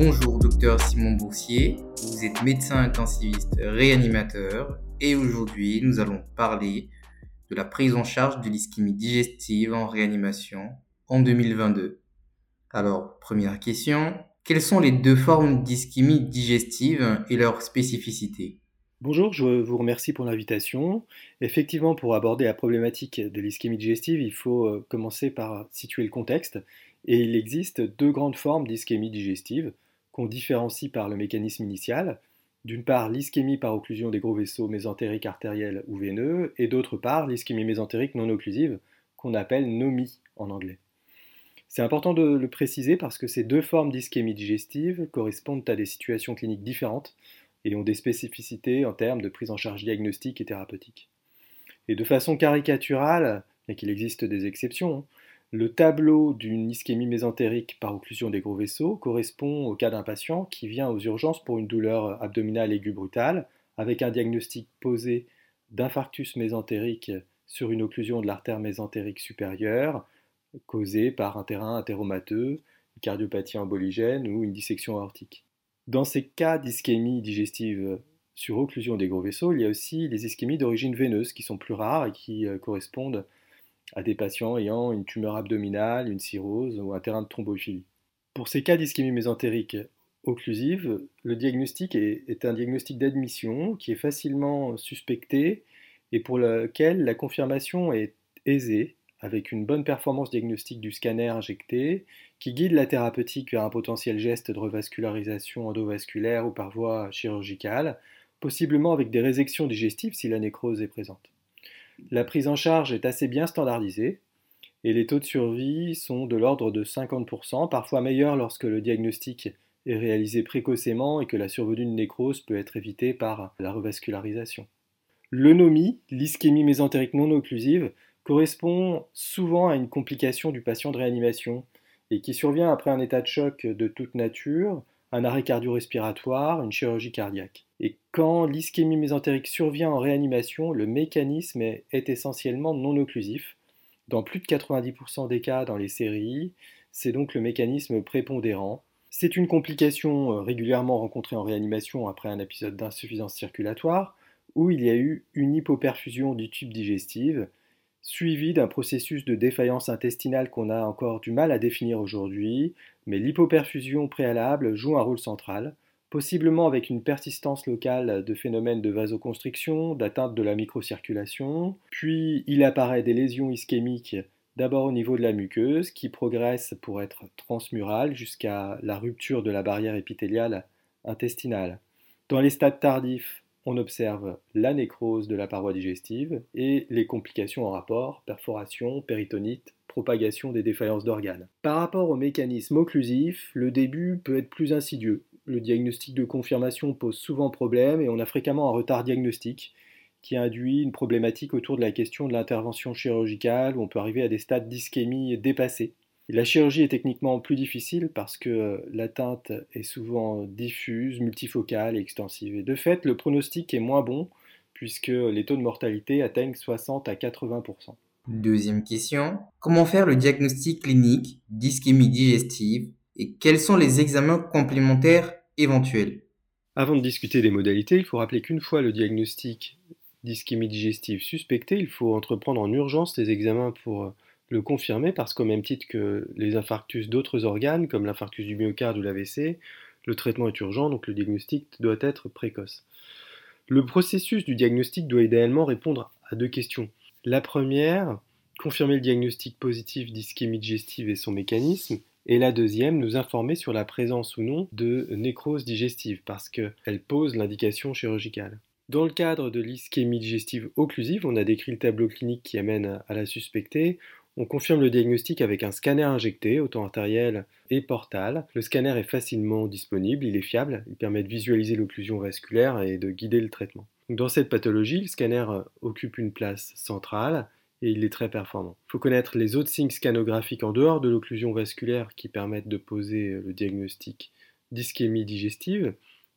bonjour docteur Simon Boursier, vous êtes médecin intensiviste réanimateur et aujourd'hui nous allons parler de la prise en charge de l'ischémie digestive en réanimation en 2022. Alors, première question, quelles sont les deux formes d'ischémie digestive et leurs spécificités Bonjour, je vous remercie pour l'invitation. Effectivement, pour aborder la problématique de l'ischémie digestive, il faut euh, commencer par situer le contexte. Et il existe deux grandes formes d'ischémie digestive qu'on différencie par le mécanisme initial. D'une part, l'ischémie par occlusion des gros vaisseaux mésentériques artériels ou veineux, et d'autre part, l'ischémie mésentérique non occlusive, qu'on appelle NOMI en anglais. C'est important de le préciser parce que ces deux formes d'ischémie digestive correspondent à des situations cliniques différentes et ont des spécificités en termes de prise en charge diagnostique et thérapeutique. Et de façon caricaturale, bien qu'il existe des exceptions, le tableau d'une ischémie mésentérique par occlusion des gros vaisseaux correspond au cas d'un patient qui vient aux urgences pour une douleur abdominale aiguë brutale, avec un diagnostic posé d'infarctus mésentérique sur une occlusion de l'artère mésentérique supérieure, causée par un terrain athéromateux, une cardiopathie emboligène ou une dissection aortique. Dans ces cas d'ischémie digestive sur occlusion des gros vaisseaux, il y a aussi les ischémies d'origine veineuse qui sont plus rares et qui euh, correspondent à des patients ayant une tumeur abdominale, une cirrhose ou un terrain de thrombophilie. Pour ces cas d'ischémie mésentérique occlusive, le diagnostic est, un diagnostic d'admission qui est facilement suspecté et pour lequel la confirmation est aisée avec une bonne performance diagnostique du scanner injecté, qui guide la thérapeutique vers un potentiel geste de revascularisation endovasculaire ou par voie chirurgicale, possiblement avec des résections digestives si la nécrose est présente. La prise en charge est assez bien standardisée et les taux de survie sont de l'ordre de 50%, parfois meilleurs lorsque le diagnostic est réalisé précocement et que la survenue de nécrose peut être évitée par la revascularisation. L'eunomie, l'ischémie mésentérique non occlusive, correspond souvent à une complication du patient de réanimation et qui survient après un état de choc de toute nature, un arrêt cardio-respiratoire, une chirurgie cardiaque. Et quand l'ischémie mésentérique survient en réanimation, le mécanisme est, essentiellement non occlusif. Dans plus de 90% des cas dans les séries, c'est donc le mécanisme prépondérant. C'est une complication euh, régulièrement rencontrée en réanimation après un épisode d'insuffisance circulatoire, où il y a eu une hypoperfusion du tube digestif, suivi d'un processus de défaillance intestinale qu'on a encore du mal à définir aujourd'hui, mais l'hypoperfusion préalable joue un rôle central, possiblement avec une persistance locale de phénomènes de vasoconstriction, d'atteinte de la microcirculation, puis il apparaît des lésions ischémiques d'abord au niveau de la muqueuse qui progressent pour être transmurales jusqu'à la rupture de la barrière épithéliale intestinale. Dans les stades tardifs, on observe la nécrose de la paroi digestive et les complications en rapport, perforation, péritonite, propagation des défaillances d'organes. Par rapport au mécanisme occlusif, le début peut être plus insidieux. Le diagnostic de confirmation pose souvent problème et on a fréquemment un retard diagnostique qui induit une problématique autour de la question de l'intervention chirurgicale où on peut arriver à des stades d'ischémie dépassés. La chirurgie est techniquement plus difficile parce que euh, l'atteinte est souvent diffuse, multifocale et extensive. Et de fait, le pronostic est moins bon puisque les taux de mortalité atteignent 60 à 80% Deuxième question, comment faire le diagnostic clinique d'ischémie digestive et quels sont les examens complémentaires éventuels? Avant de discuter des modalités, il faut rappeler qu'une fois le diagnostic d'ischémie digestive suspecté, il faut entreprendre en urgence des examens pour euh, le confirmer parce qu'au même titre que les infarctus d'autres organes, comme l'infarctus du myocarde ou l'AVC, le traitement est urgent, donc le diagnostic doit être précoce. Le processus du diagnostic doit idéalement répondre à deux questions. La première, confirmer le diagnostic positif d'ischémie digestive et son mécanisme, et la deuxième, nous informer sur la présence ou non de nécrose digestive, parce qu'elle pose l'indication chirurgicale. Dans le cadre de l'ischémie digestive occlusive, on a décrit le tableau clinique qui amène à la suspecter. On confirme le diagnostic avec un scanner injecté, autant artériel et portal. Le scanner est facilement disponible, il est fiable, il permet de visualiser l'occlusion vasculaire et de guider le traitement. Dans cette pathologie, le scanner occupe une place centrale et il est très performant. Il faut connaître les autres signes scanographiques en dehors de l'occlusion vasculaire qui permettent de poser le diagnostic d'ischémie digestive.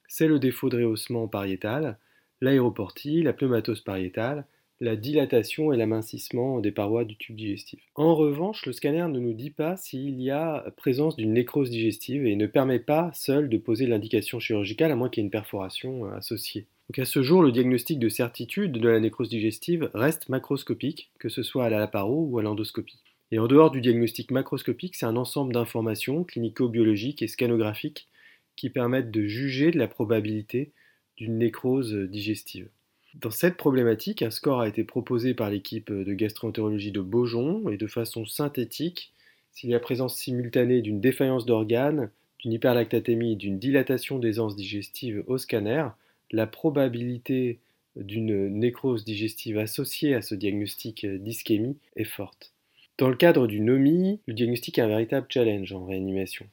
C'est le défaut de rehaussement pariétal, l'aéroportie, la pneumatose pariétale, la dilatation et l'amincissement des parois du tube digestif. En revanche, le scanner ne nous dit pas s'il y a présence d'une nécrose digestive et ne permet pas seul de poser l'indication chirurgicale à moins qu'il y ait une perforation euh, associée. Donc à ce jour, le diagnostic de certitude de la nécrose digestive reste macroscopique, que ce soit à la laparo ou à l'endoscopie. Et en dehors du diagnostic macroscopique, c'est un ensemble d'informations clinico-biologiques et scanographiques qui permettent de juger de la probabilité d'une nécrose digestive. Dans cette problématique, un score a été proposé par l'équipe de gastroentérologie de Beaujon et de façon synthétique, s'il y a présence simultanée d'une défaillance d'organes, d'une hyperlactatémie et d'une dilatation des anses digestives au scanner, la probabilité d'une nécrose digestive associée à ce diagnostic d'ischémie est forte. Dans le cadre du NOMI, le diagnostic est un véritable challenge en réanimation.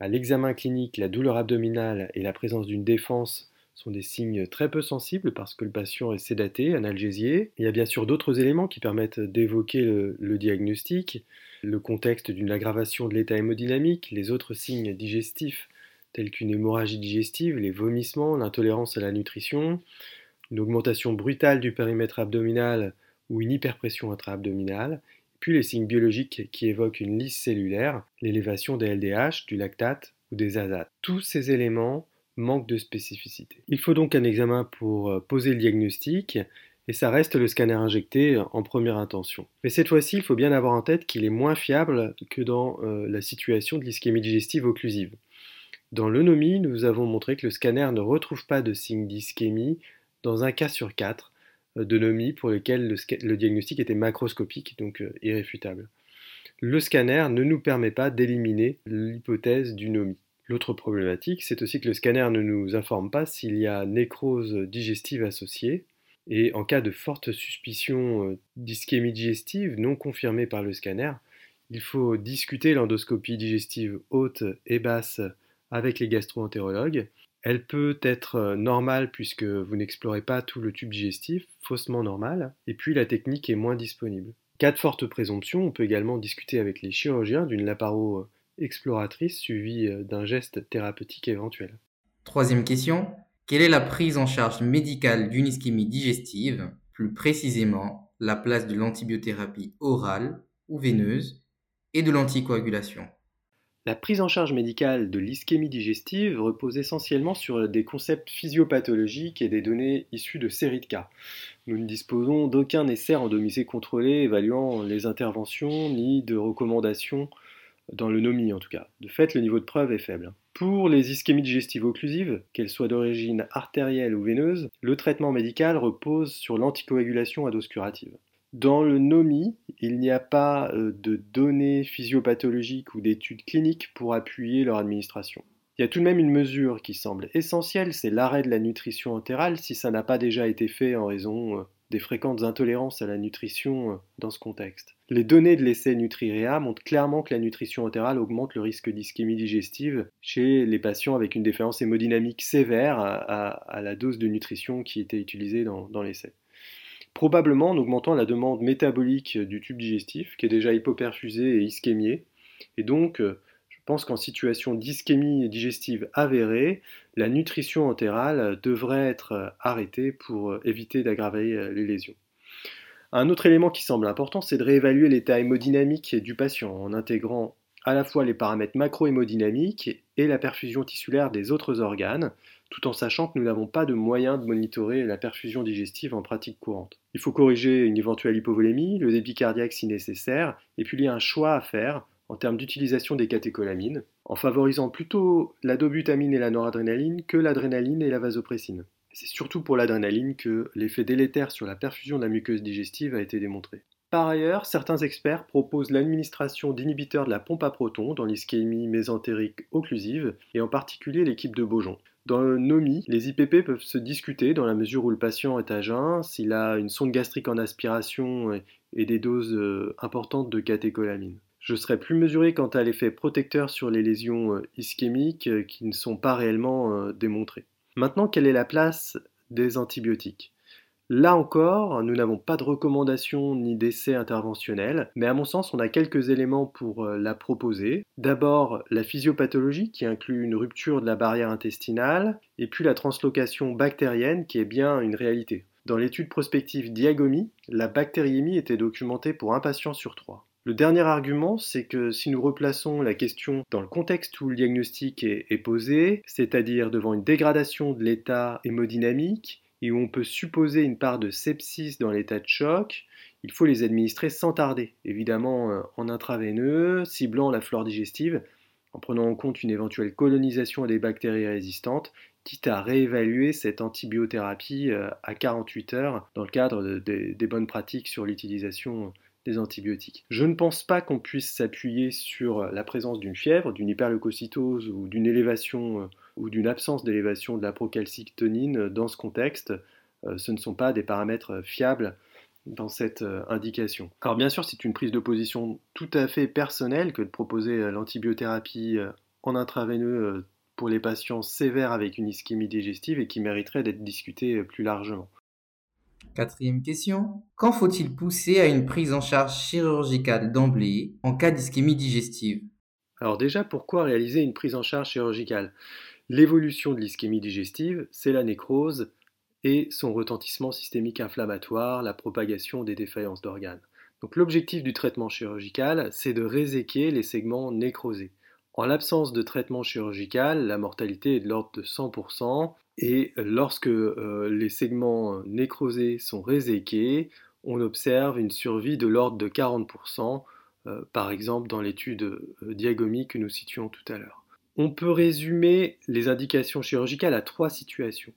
À l'examen clinique, la douleur abdominale et la présence d'une défense sont des signes très peu sensibles parce que le patient est sédaté, analgésié. Il y a bien sûr d'autres éléments qui permettent d'évoquer le, diagnostic, le contexte d'une aggravation de l'état hémodynamique, les autres signes digestifs tels qu'une hémorragie digestive, les vomissements, l'intolérance à la nutrition, une augmentation brutale du périmètre abdominal ou une hyperpression intra-abdominale, puis les signes biologiques qui évoquent une lisse cellulaire, l'élévation des LDH, du lactate ou des azates. Tous ces éléments manque de spécificité. Il faut donc un examen pour euh, poser le diagnostic et ça reste le scanner injecté en première intention. Mais cette fois-ci, il faut bien avoir en tête qu'il est moins fiable que dans euh, la situation de l'ischémie digestive occlusive. Dans l'eunomie, nous avons montré que le scanner ne retrouve pas de signe d'ischémie dans un cas sur quatre euh, d'eunomie pour lequel le, diagnostic était macroscopique, donc irréfutable. Le scanner ne nous permet pas d'éliminer l'hypothèse d'unomie. L'autre problématique, c'est aussi que le scanner ne nous informe pas s'il y a nécrose digestive associée. Et en cas de forte suspicion euh, d'ischémie digestive non confirmée par le scanner, il faut discuter l'endoscopie digestive haute et basse avec les gastro-entérologues. Elle peut être euh, normale puisque vous n'explorez pas tout le tube digestif, faussement normale, et puis la technique est moins disponible. Cas de forte présomption, on peut également discuter avec les chirurgiens d'une laparo exploratrice suivie euh, d'un geste thérapeutique éventuel. Troisième question. Quelle est la prise en charge médicale d'une ischémie digestive, plus précisément la place de l'antibiothérapie orale ou veineuse et de l'anticoagulation? La prise en charge médicale de l'ischémie digestive repose essentiellement sur des concepts physiopathologiques et des données issues de séries de cas. Nous ne disposons d'aucun essai randomisé contrôlé évaluant les interventions ni de recommandations dans le NOMI en tout cas. De fait, le niveau de preuve est faible. Pour les ischémies digestives occlusives, qu'elles soient d'origine artérielle ou veineuse, le traitement médical repose sur l'anticoagulation à dose curative. Dans le NOMI, il n'y a pas euh, de données physiopathologiques ou d'études cliniques pour appuyer leur administration. Il y a tout de même une mesure qui semble essentielle, c'est l'arrêt de la nutrition entérale si ça n'a pas déjà été fait en raison euh, des fréquentes intolérances à la nutrition euh, dans ce contexte. Les données de l'essai Nutrirea montrent clairement que la nutrition entérale augmente le risque d'ischémie digestive chez les patients avec une défaillance hémodynamique sévère à, la dose de nutrition qui était utilisée dans, dans l'essai. Probablement en augmentant la demande métabolique du tube digestif, qui est déjà hypoperfusé et ischémié, et donc euh, pense qu'en situation d'ischémie digestive avérée, la nutrition entérale devrait être arrêtée pour éviter d'aggraver les lésions. Un autre élément qui semble important, c'est de réévaluer l'état hémodynamique du patient en intégrant à la fois les paramètres macro-hémodynamiques et la perfusion tissulaire des autres organes, tout en sachant que nous n'avons pas de moyen de monitorer la perfusion digestive en pratique courante. Il faut corriger une éventuelle hypovolémie, le débit cardiaque si nécessaire, et puis il y a un choix à faire en termes d'utilisation des catécholamines, en favorisant plutôt la dobutamine et la noradrénaline que l'adrénaline et la vasopressine. C'est surtout pour l'adrénaline que l'effet délétère sur la perfusion de la muqueuse digestive a été démontré. Par ailleurs, certains experts proposent l'administration d'inhibiteurs de la pompe à protons dans l'ischémie mésentérique occlusive, et en particulier l'équipe de Beaujon. Dans le NOMI, les IPP peuvent se discuter dans la mesure où le patient est à jeun, s'il a une sonde gastrique en aspiration et des doses euh, importantes de catécholamine. Je serais plus mesuré quant à l'effet protecteur sur les lésions euh, ischémiques euh, qui ne sont pas réellement euh, démontrées. Maintenant, quelle est la place des antibiotiques? Là encore, nous n'avons pas de recommandation ni d'essai interventionnel, mais à mon sens, on a quelques éléments pour la proposer. D'abord, la physiopathologie qui inclut une rupture de la barrière intestinale, et puis la translocation bactérienne qui est bien une réalité. Dans l'étude prospective Diagomi, la bactériémie était documentée pour un patient sur trois. Le dernier argument, c'est que si nous replaçons la question dans le contexte où le diagnostic est, posé, c'est-à-dire devant une dégradation de l'état hémodynamique, et où on peut supposer une part de sepsis dans l'état de choc, il faut les administrer sans tarder, évidemment euh, en intraveineux, ciblant la flore digestive, en prenant en compte une éventuelle colonisation des bactéries résistantes, quitte à réévaluer cette antibiothérapie euh, à 48 heures dans le cadre des bonnes pratiques sur l'utilisation des antibiotiques. Je ne pense pas qu'on puisse s'appuyer sur la présence d'une fièvre, d'une hyperleucocytose ou d'une élévation euh, ou d'une absence d'élévation de la procalcitonin dans ce contexte. Ce ne sont pas des paramètres fiables dans cette euh, indication. Alors bien sûr, c'est une prise de position tout à fait personnelle que de proposer euh, l'antibiothérapie euh, en intraveineux pour les patients sévères avec une ischémie digestive et qui mériterait d'être discutée plus largement. Quatrième question. Quand faut-il pousser à une prise en charge chirurgicale d'emblée en cas d'ischémie digestive? Alors déjà, pourquoi réaliser une prise en charge chirurgicale? L'évolution de l'ischémie digestive, c'est la nécrose et son retentissement systémique inflammatoire, la propagation des défaillances d'organes. Donc l'objectif du traitement chirurgical, c'est de réséquer les segments nécrosés. En l'absence de traitement chirurgical, la mortalité est de l'ordre de 100%, et lorsque euh, les segments nécrosés sont réséqués, on observe une survie de l'ordre de 40%, euh, par exemple dans l'étude euh, diagomique que nous situons tout à l'heure. On peut résumer les indications chirurgicales à trois situations.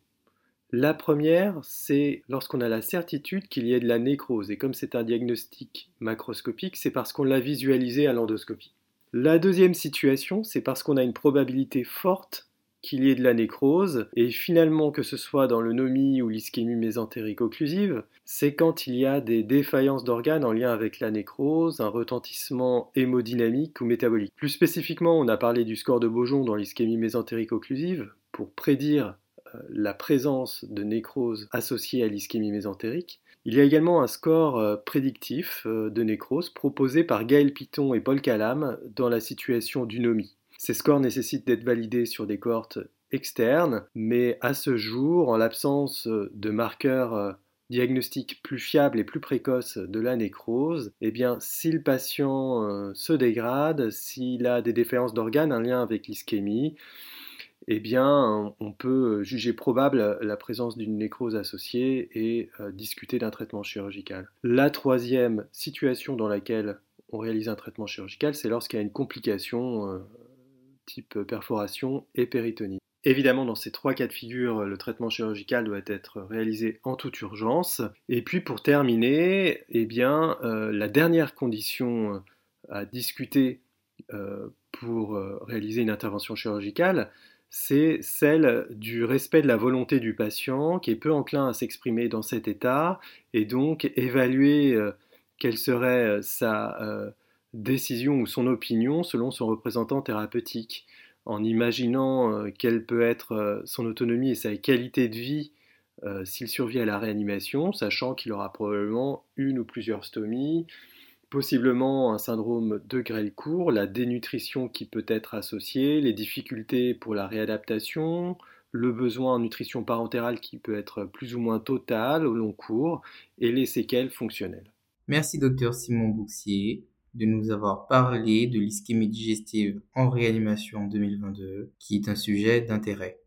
La première, c'est lorsqu'on a la certitude qu'il y ait de la nécrose, et comme c'est un diagnostic macroscopique, c'est parce qu'on l'a visualisé à l'endoscopie. La deuxième situation, c'est parce qu'on a une probabilité forte qu'il y ait de la nécrose, et finalement que ce soit dans le NOMI ou l'ischémie mésentérique occlusive, c'est quand il y a des défaillances d'organes en lien avec la nécrose, un retentissement hémodynamique ou métabolique. Plus spécifiquement, on a parlé du score de Beaujon dans l'ischémie mésentérique occlusive, pour prédire la présence de nécrose associée à l'ischémie mésentérique. Il y a également un score euh, prédictif euh, de nécrose proposé par Gaël Piton et Paul Calam dans la situation d'unomie. Ces scores nécessitent d'être validés sur des cohortes externes, mais à ce jour, en l'absence de marqueurs euh, diagnostiques plus fiables et plus précoces de la nécrose, eh bien, si le patient se dégrade, s'il a des défaillances d'organes, un lien avec l'ischémie, eh bien, on peut juger probable la présence d'une nécrose associée et euh, discuter d'un traitement chirurgical. La troisième situation dans laquelle on réalise un traitement chirurgical, c'est lorsqu'il y a une complication euh, type perforation et péritonie. Évidemment, dans ces trois cas de figure, le traitement chirurgical doit être réalisé en toute urgence. Et puis, pour terminer, eh bien, euh, la dernière condition à discuter pour réaliser une intervention chirurgicale, c'est celle du respect de la volonté du patient qui est peu enclin à s'exprimer dans cet état et donc évaluer euh, quelle serait euh, sa euh, décision ou son opinion selon son représentant thérapeutique. En imaginant quelle peut être son autonomie et sa qualité de vie s'il survit à la réanimation, sachant qu'il aura probablement une ou plusieurs stomies, possiblement un syndrome de grêle court, la dénutrition qui peut être associée, les difficultés pour la réadaptation, le besoin en nutrition parentérale qui peut être plus ou moins total au long cours, et les séquelles fonctionnelles. Merci docteur Simon Bouxier de nous avoir parlé de l'ischémie digestive en réanimation en 2022, qui est un sujet d'intérêt.